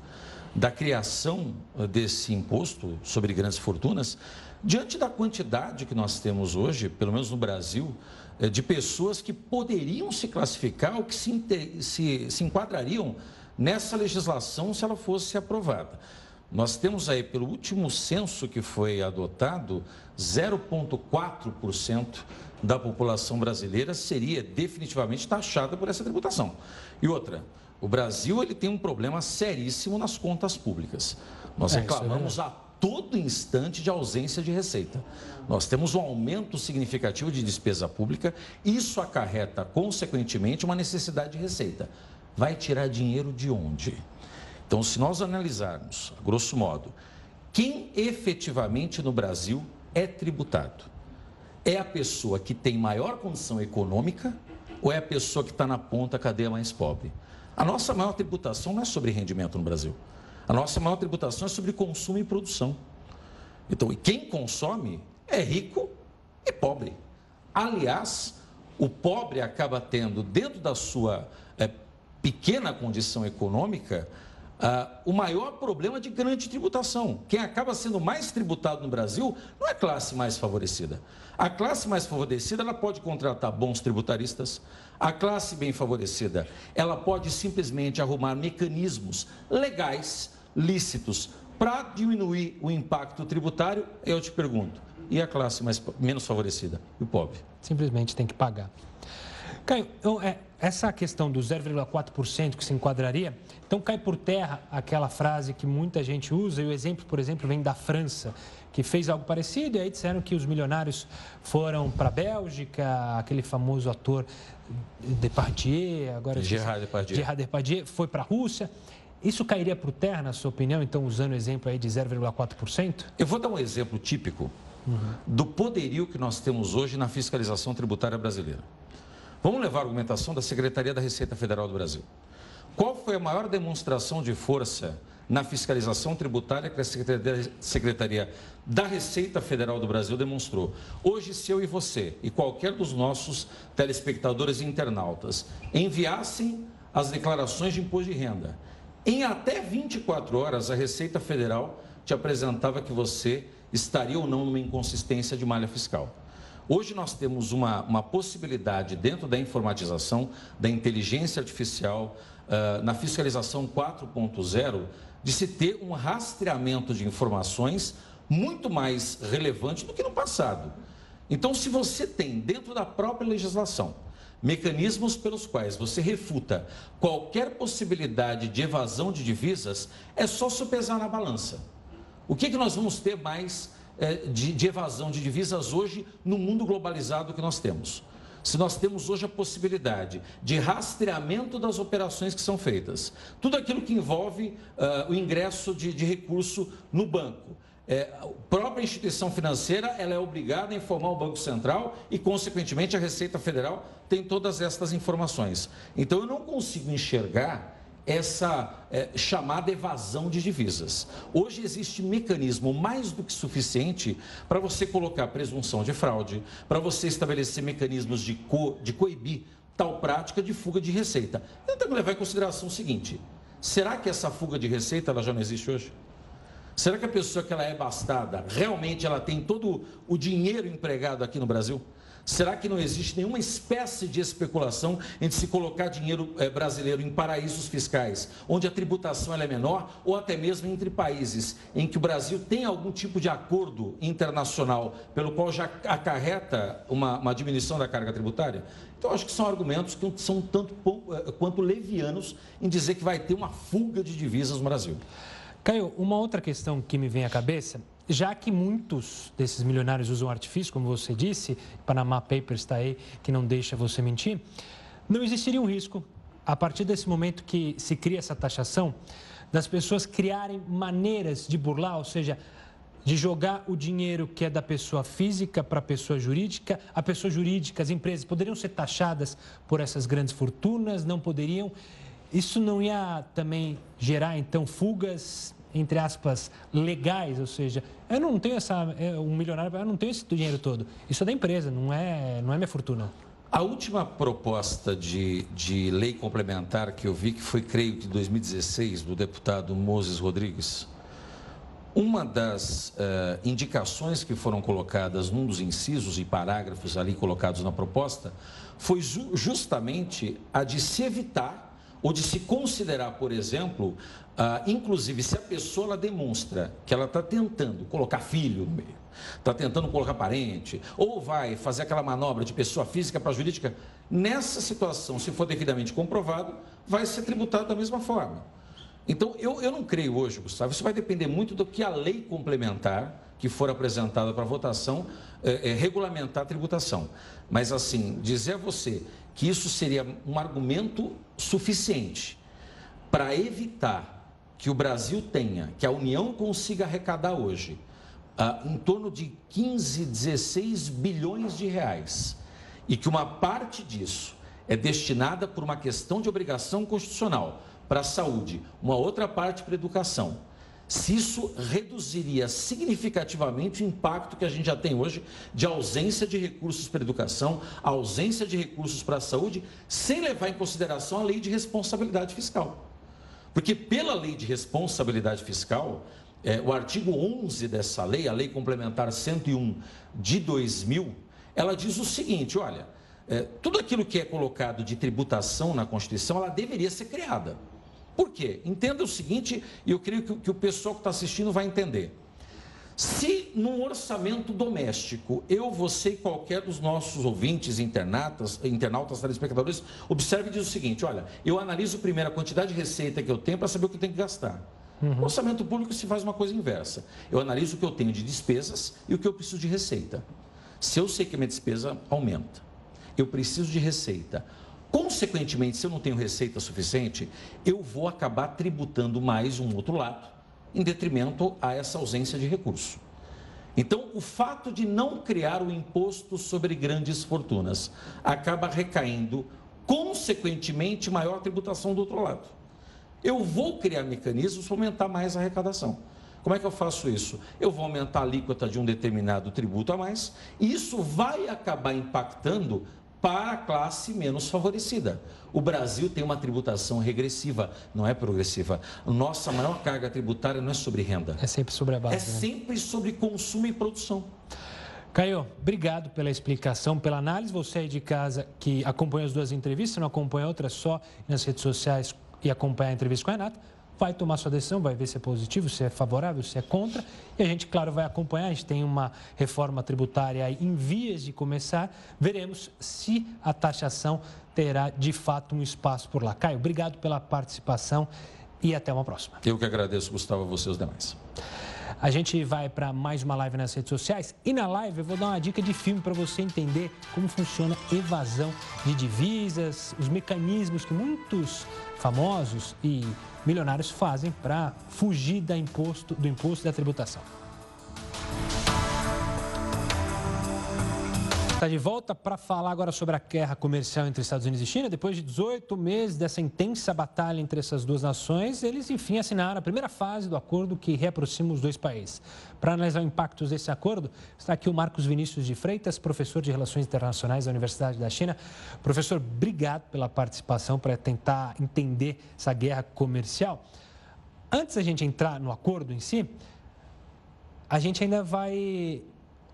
da criação desse imposto sobre grandes fortunas diante da quantidade que nós temos hoje, pelo menos no Brasil, eh, de pessoas que poderiam se classificar ou que se, se, se enquadrariam nessa legislação se ela fosse aprovada. Nós temos aí, pelo último censo que foi adotado, 0,4% da população brasileira seria definitivamente taxada por essa tributação. E outra, o Brasil ele tem um problema seríssimo nas contas públicas. Nós é, reclamamos é há todo instante de ausência de receita. Nós temos um aumento significativo de despesa pública, isso acarreta, consequentemente, uma necessidade de receita. Vai tirar dinheiro de onde? Então, se nós analisarmos, grosso modo, quem efetivamente no Brasil é tributado? É a pessoa que tem maior condição econômica ou é a pessoa que está na ponta cadeia mais pobre? A nossa maior tributação não é sobre rendimento no Brasil. A nossa maior tributação é sobre consumo e produção. Então, quem consome é rico e pobre. Aliás, o pobre acaba tendo, dentro da sua é, pequena condição econômica, Uh, o maior problema de grande tributação. Quem acaba sendo mais tributado no Brasil não é a classe mais favorecida. A classe mais favorecida ela pode contratar bons tributaristas. A classe bem favorecida ela pode simplesmente arrumar mecanismos legais, lícitos, para diminuir o impacto tributário. Eu te pergunto, e a classe mais, menos favorecida? E o pobre? Simplesmente tem que pagar. Caio, então, é, essa questão do 0,4% que se enquadraria, então cai por terra aquela frase que muita gente usa, e o exemplo, por exemplo, vem da França, que fez algo parecido, e aí disseram que os milionários foram para a Bélgica, aquele famoso ator Depardieu, agora... Gerard Depardieu. Gerard Depardieu foi para a Rússia. Isso cairia por terra, na sua opinião, então, usando o exemplo aí de 0,4%? Eu vou dar um exemplo típico uhum. do poderio que nós temos hoje na fiscalização tributária brasileira. Vamos levar a argumentação da Secretaria da Receita Federal do Brasil. Qual foi a maior demonstração de força na fiscalização tributária que a Secretaria da Receita Federal do Brasil demonstrou? Hoje, se eu e você e qualquer dos nossos telespectadores e internautas enviassem as declarações de imposto de renda, em até 24 horas a Receita Federal te apresentava que você estaria ou não numa inconsistência de malha fiscal. Hoje nós temos uma, uma possibilidade dentro da informatização, da inteligência artificial, uh, na fiscalização 4.0, de se ter um rastreamento de informações muito mais relevante do que no passado. Então, se você tem dentro da própria legislação mecanismos pelos quais você refuta qualquer possibilidade de evasão de divisas, é só sopesar na balança. O que, que nós vamos ter mais é, de, de evasão de divisas hoje no mundo globalizado que nós temos. Se nós temos hoje a possibilidade de rastreamento das operações que são feitas, tudo aquilo que envolve uh, o ingresso de, de recurso no banco, é, a própria instituição financeira ela é obrigada a informar o Banco Central e, consequentemente, a Receita Federal tem todas estas informações. Então, eu não consigo enxergar essa é, chamada evasão de divisas. Hoje existe mecanismo mais do que suficiente para você colocar presunção de fraude, para você estabelecer mecanismos de, co, de coibir tal prática de fuga de receita. Então, temos que levar em consideração o seguinte: será que essa fuga de receita ela já não existe hoje? Será que a pessoa que ela é bastada, realmente ela tem todo o dinheiro empregado aqui no Brasil? Será que não existe nenhuma espécie de especulação em se colocar dinheiro é, brasileiro em paraísos fiscais, onde a tributação é menor, ou até mesmo entre países em que o Brasil tem algum tipo de acordo internacional pelo qual já acarreta uma, uma diminuição da carga tributária? Então, acho que são argumentos que são tanto eh, quanto levianos em dizer que vai ter uma fuga de divisas no Brasil. Caio, uma outra questão que me vem à cabeça já que muitos desses milionários usam artifício, como você disse, Panama Papers está aí, que não deixa você mentir, não existiria um risco, a partir desse momento que se cria essa taxação, das pessoas criarem maneiras de burlar, ou seja, de jogar o dinheiro que é da pessoa física para a pessoa jurídica. A pessoa jurídica, as empresas poderiam ser taxadas por essas grandes fortunas, não poderiam. Isso não ia também gerar, então, fugas entre aspas, legais, ou seja, eu não tenho essa, é, um milionário, eu não tenho esse dinheiro todo. Isso é da empresa, não é, não é minha fortuna. A última proposta de, de lei complementar que eu vi, que foi, creio que 2016, do deputado Moses Rodrigues, uma das uh, indicações que foram colocadas num dos incisos e parágrafos ali colocados na proposta foi ju justamente a de se evitar ou de se considerar, por exemplo, ah, inclusive se a pessoa ela demonstra que ela está tentando colocar filho no meio, está tentando colocar parente, ou vai fazer aquela manobra de pessoa física para jurídica, nessa situação, se for devidamente comprovado, vai ser tributado da mesma forma. Então, eu, eu não creio hoje, Gustavo, isso vai depender muito do que a lei complementar que for apresentada para votação é, é, regulamentar a tributação. Mas, assim, dizer a você que isso seria um argumento suficiente para evitar que o Brasil tenha, que a União consiga arrecadar hoje, ah, em torno de 15, 16 bilhões de reais, e que uma parte disso é destinada por uma questão de obrigação constitucional para a saúde, uma outra parte para a educação. Se isso reduziria significativamente o impacto que a gente já tem hoje de ausência de recursos para a educação, ausência de recursos para a saúde, sem levar em consideração a lei de responsabilidade fiscal. Porque pela lei de responsabilidade fiscal, é, o artigo 11 dessa lei, a lei complementar 101 de 2000, ela diz o seguinte, olha, é, tudo aquilo que é colocado de tributação na Constituição, ela deveria ser criada. Por quê? Entenda o seguinte, e eu creio que, que o pessoal que está assistindo vai entender. Se num orçamento doméstico, eu, você e qualquer dos nossos ouvintes, internautas, internautas, telespectadores, observe e diz o seguinte: olha, eu analiso primeiro a quantidade de receita que eu tenho para saber o que eu tenho que gastar. Uhum. No orçamento público se faz uma coisa inversa. Eu analiso o que eu tenho de despesas e o que eu preciso de receita. Se eu sei que a minha despesa aumenta, eu preciso de receita. Consequentemente, se eu não tenho receita suficiente, eu vou acabar tributando mais um outro lado em detrimento a essa ausência de recurso. Então, o fato de não criar o imposto sobre grandes fortunas acaba recaindo, consequentemente, maior tributação do outro lado. Eu vou criar mecanismos para aumentar mais a arrecadação. Como é que eu faço isso? Eu vou aumentar a alíquota de um determinado tributo a mais, e isso vai acabar impactando para a classe menos favorecida. O Brasil tem uma tributação regressiva, não é progressiva. Nossa maior carga tributária não é sobre renda. É sempre sobre a base. É né? sempre sobre consumo e produção. Caio, obrigado pela explicação, pela análise. Você aí de casa que acompanha as duas entrevistas, não acompanha outras só nas redes sociais e acompanha a entrevista com a Renata vai tomar sua decisão, vai ver se é positivo, se é favorável, se é contra. E a gente, claro, vai acompanhar. A gente tem uma reforma tributária em vias de começar. Veremos se a taxação terá de fato um espaço por lá. Caio, obrigado pela participação e até uma próxima. Eu que agradeço, Gustavo, a você e os demais. A gente vai para mais uma live nas redes sociais e na live eu vou dar uma dica de filme para você entender como funciona evasão de divisas, os mecanismos que muitos famosos e milionários fazem para fugir da imposto, do imposto da tributação. Está de volta para falar agora sobre a guerra comercial entre Estados Unidos e China. Depois de 18 meses dessa intensa batalha entre essas duas nações, eles enfim assinaram a primeira fase do acordo que reaproxima os dois países. Para analisar os impactos desse acordo, está aqui o Marcos Vinícius de Freitas, professor de Relações Internacionais da Universidade da China. Professor, obrigado pela participação para tentar entender essa guerra comercial. Antes da gente entrar no acordo em si, a gente ainda vai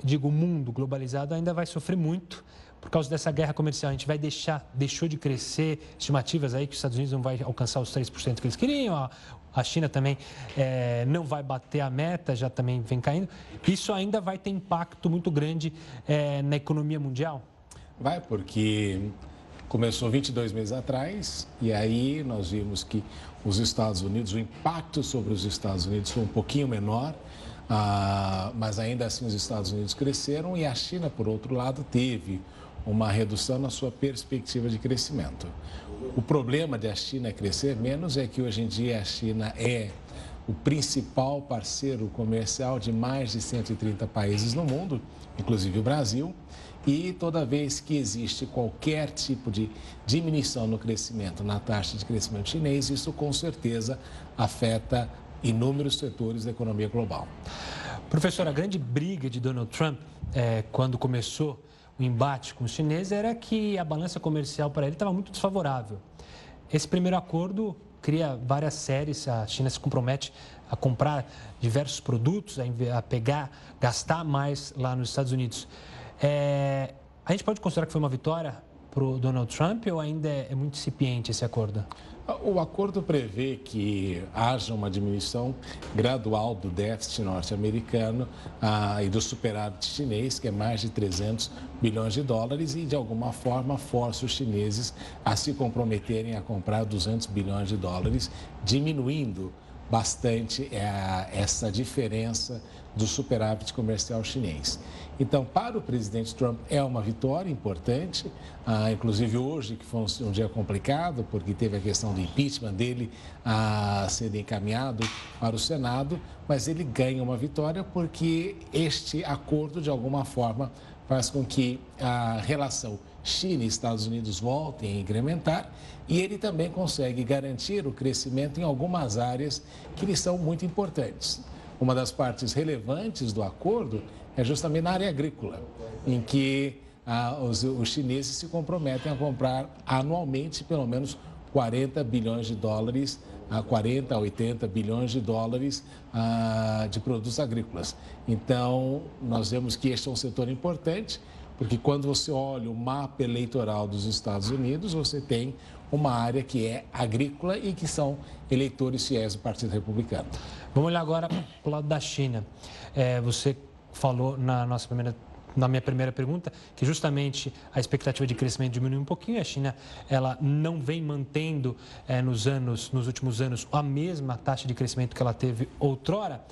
digo, o mundo globalizado ainda vai sofrer muito por causa dessa guerra comercial. A gente vai deixar, deixou de crescer, estimativas aí que os Estados Unidos não vai alcançar os 3% que eles queriam, a China também é, não vai bater a meta, já também vem caindo. Isso ainda vai ter impacto muito grande é, na economia mundial? Vai, porque começou 22 meses atrás e aí nós vimos que os Estados Unidos, o impacto sobre os Estados Unidos foi um pouquinho menor ah, mas ainda assim os Estados Unidos cresceram e a China, por outro lado, teve uma redução na sua perspectiva de crescimento. O problema de a China crescer menos é que hoje em dia a China é o principal parceiro comercial de mais de 130 países no mundo, inclusive o Brasil, e toda vez que existe qualquer tipo de diminuição no crescimento, na taxa de crescimento chinês, isso com certeza afeta inúmeros setores da economia global. Professor, a grande briga de Donald Trump, é, quando começou o embate com os chineses, era que a balança comercial para ele estava muito desfavorável. Esse primeiro acordo cria várias séries, a China se compromete a comprar diversos produtos, a pegar, gastar mais lá nos Estados Unidos. É, a gente pode considerar que foi uma vitória para o Donald Trump ou ainda é, é muito incipiente esse acordo? O acordo prevê que haja uma diminuição gradual do déficit norte-americano ah, e do superávit chinês, que é mais de 300 bilhões de dólares, e de alguma forma força os chineses a se comprometerem a comprar 200 bilhões de dólares, diminuindo bastante é, essa diferença do superávit comercial chinês. Então, para o presidente Trump é uma vitória importante, ah, inclusive hoje, que foi um, dia complicado, porque teve a questão do impeachment dele ah, sendo encaminhado para o Senado, mas ele ganha uma vitória porque este acordo, de alguma forma, faz com que a relação China e Estados Unidos voltem a incrementar e ele também consegue garantir o crescimento em algumas áreas que lhe são muito importantes. Uma das partes relevantes do acordo é justamente na área agrícola, em que ah, os, os chineses se comprometem a comprar anualmente pelo menos 40 bilhões de dólares, a 40 a 80 bilhões de dólares ah, de produtos agrícolas. Então, nós vemos que este é um setor importante, porque quando você olha o mapa eleitoral dos Estados Unidos, você tem uma área que é agrícola e que são eleitores fiéis do Partido Republicano. Vamos olhar agora para o lado da China. É, você falou na nossa primeira na minha primeira pergunta, que justamente a expectativa de crescimento diminuiu um pouquinho. A China ela não vem mantendo é, nos anos, nos últimos anos, a mesma taxa de crescimento que ela teve outrora.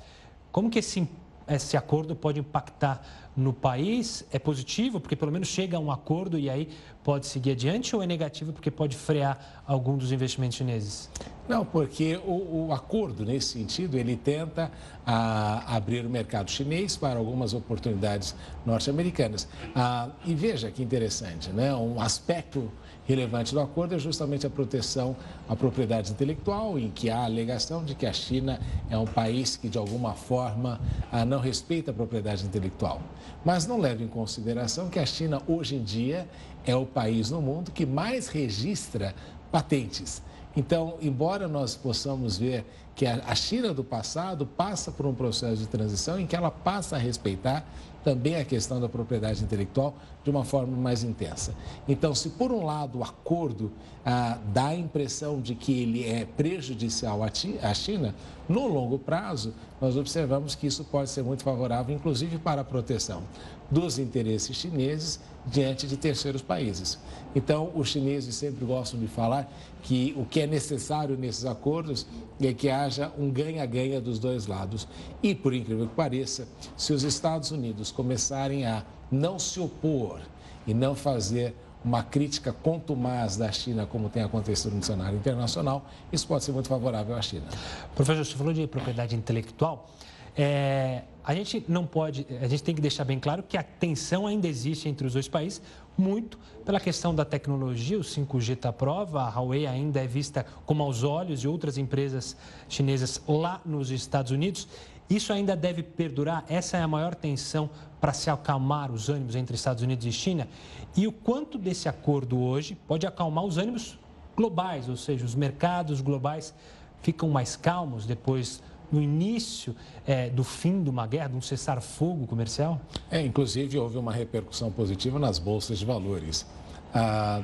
Como que esse esse acordo pode impactar no país? É positivo, porque pelo menos chega a um acordo e aí pode seguir adiante, ou é negativo, porque pode frear algum dos investimentos chineses? Não, porque o, o acordo, nesse sentido, ele tenta a, abrir o mercado chinês para algumas oportunidades norte-americanas. Ah, e veja que interessante, né? um aspecto relevante do acordo é justamente a proteção à propriedade intelectual, em que há a alegação de que a China é um país que, de alguma forma, ah, não respeita a propriedade intelectual. Mas não leva em consideração que a China, hoje em dia, é o país no mundo que mais registra patentes. Então, embora nós possamos ver que a China do passado passa por um processo de transição em que ela passa a respeitar também a questão da propriedade intelectual de uma forma mais intensa. Então, se por um lado o acordo ah, dá a impressão de que ele é prejudicial à China, no longo prazo, nós observamos que isso pode ser muito favorável, inclusive para a proteção dos interesses chineses diante de terceiros países. Então, os chineses sempre gostam de falar que o que é necessário nesses acordos é que haja um ganha-ganha dos dois lados. E, por incrível que pareça, se os Estados Unidos começarem a não se opor e não fazer uma crítica contumaz da China, como tem acontecido no cenário internacional, isso pode ser muito favorável à China. Professor, você falou de propriedade intelectual. É, a gente não pode, a gente tem que deixar bem claro que a tensão ainda existe entre os dois países, muito pela questão da tecnologia, o 5G está à prova, a Huawei ainda é vista como aos olhos de outras empresas chinesas lá nos Estados Unidos. Isso ainda deve perdurar? Essa é a maior tensão para se acalmar os ânimos entre Estados Unidos e China? E o quanto desse acordo hoje pode acalmar os ânimos globais, ou seja, os mercados globais ficam mais calmos depois no início é, do fim de uma guerra, de um cessar-fogo comercial? É, inclusive houve uma repercussão positiva nas bolsas de valores. Ah,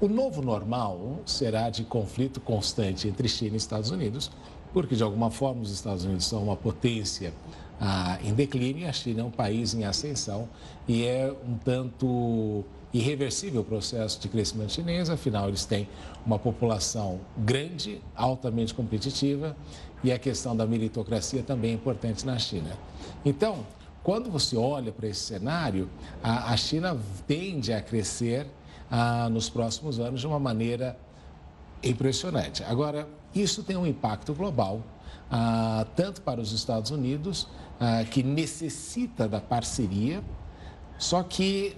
o novo normal será de conflito constante entre China e Estados Unidos, porque de alguma forma os Estados Unidos são uma potência ah, em declínio e a China é um país em ascensão e é um tanto irreversível o processo de crescimento chinês, afinal eles têm uma população grande, altamente competitiva e a questão da meritocracia também é importante na China. Então, quando você olha para esse cenário, a, a, China tende a crescer ah, nos próximos anos de uma maneira impressionante. Agora, isso tem um impacto global, ah, tanto para os Estados Unidos, ah, que necessita da parceria, só que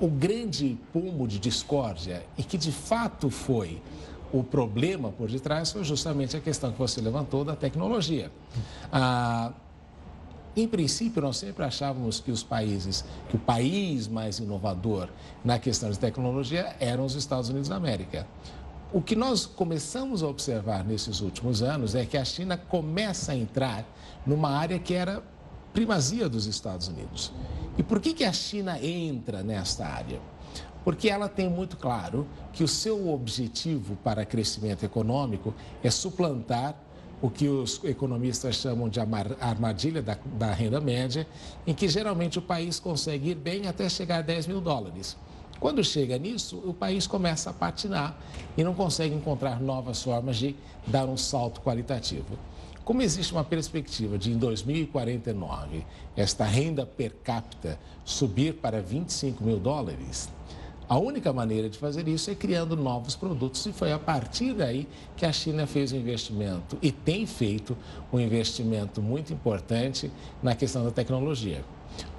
o grande pomo de discórdia, e que de fato foi o problema por detrás foi justamente a questão que você levantou da tecnologia. Ah, em princípio, nós sempre achávamos que os países, que o país mais inovador na questão de tecnologia eram os Estados Unidos da América. O que nós começamos a observar nesses últimos anos é que a China começa a entrar numa área que era primazia dos Estados Unidos. E por que, que a China entra nesta área? porque ela tem muito claro que o seu objetivo para crescimento econômico é suplantar o que os economistas chamam de armadilha da, da, renda média, em que geralmente o país consegue ir bem até chegar a 10 mil dólares. Quando chega nisso, o país começa a patinar e não consegue encontrar novas formas de dar um salto qualitativo. Como existe uma perspectiva de, em 2049, esta renda per capita subir para 25 mil dólares, a única maneira de fazer isso é criando novos produtos e foi a partir daí que a China fez um investimento e tem feito um investimento muito importante na questão da tecnologia.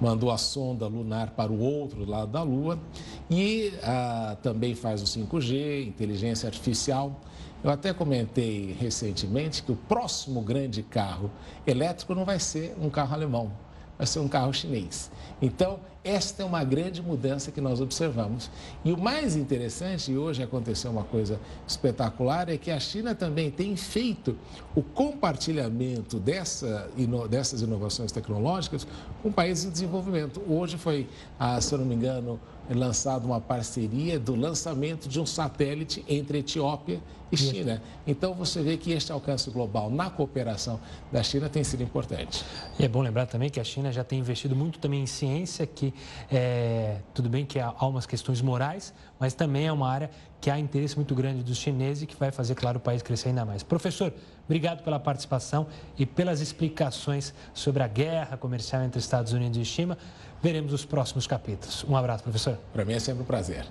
Mandou a sonda lunar para o outro lado da Lua e ah, também faz o 5G, inteligência artificial. Eu até comentei recentemente que o próximo grande carro elétrico não vai ser um carro alemão, vai ser um carro chinês. Então, esta é uma grande mudança que nós observamos. E o mais interessante, e hoje aconteceu uma coisa espetacular, é que a China também tem feito o compartilhamento dessa, dessas inovações tecnológicas com países em desenvolvimento. Hoje foi, ah, se eu não me engano, lançado uma parceria do lançamento de um satélite entre Etiópia e China. Então você vê que este alcance global na cooperação da China tem sido importante. E é bom lembrar também que a China já tem investido muito também em ciência, que é, tudo bem que há umas questões morais, mas também é uma área que há interesse muito grande dos chineses e que vai fazer, claro, o país crescer ainda mais. Professor, obrigado pela participação e pelas explicações sobre a guerra comercial entre Estados Unidos e China. Veremos os próximos capítulos. Um abraço, professor. Para mim é sempre um prazer.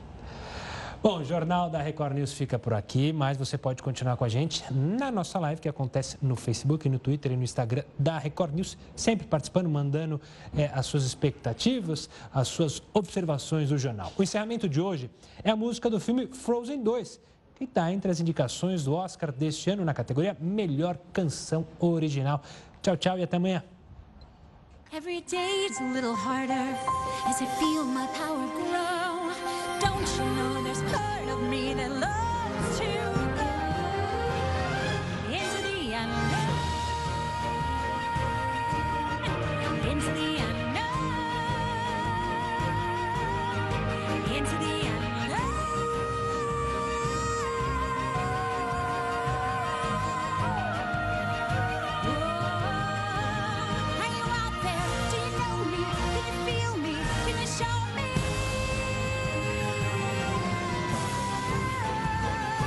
Bom, o Jornal da Record News fica por aqui, mas você pode continuar com a gente na nossa live que acontece no Facebook, no Twitter e no Instagram da Record News, sempre participando, mandando é, as suas expectativas, as suas observações do jornal. O encerramento de hoje é a música do filme Frozen 2, e está entre as indicações do Oscar deste ano na categoria Melhor Canção Original. Tchau, tchau e até amanhã. Every day it's a little harder as I feel my power grow. Don't you know there's part of me that loves to go into the unknown, into the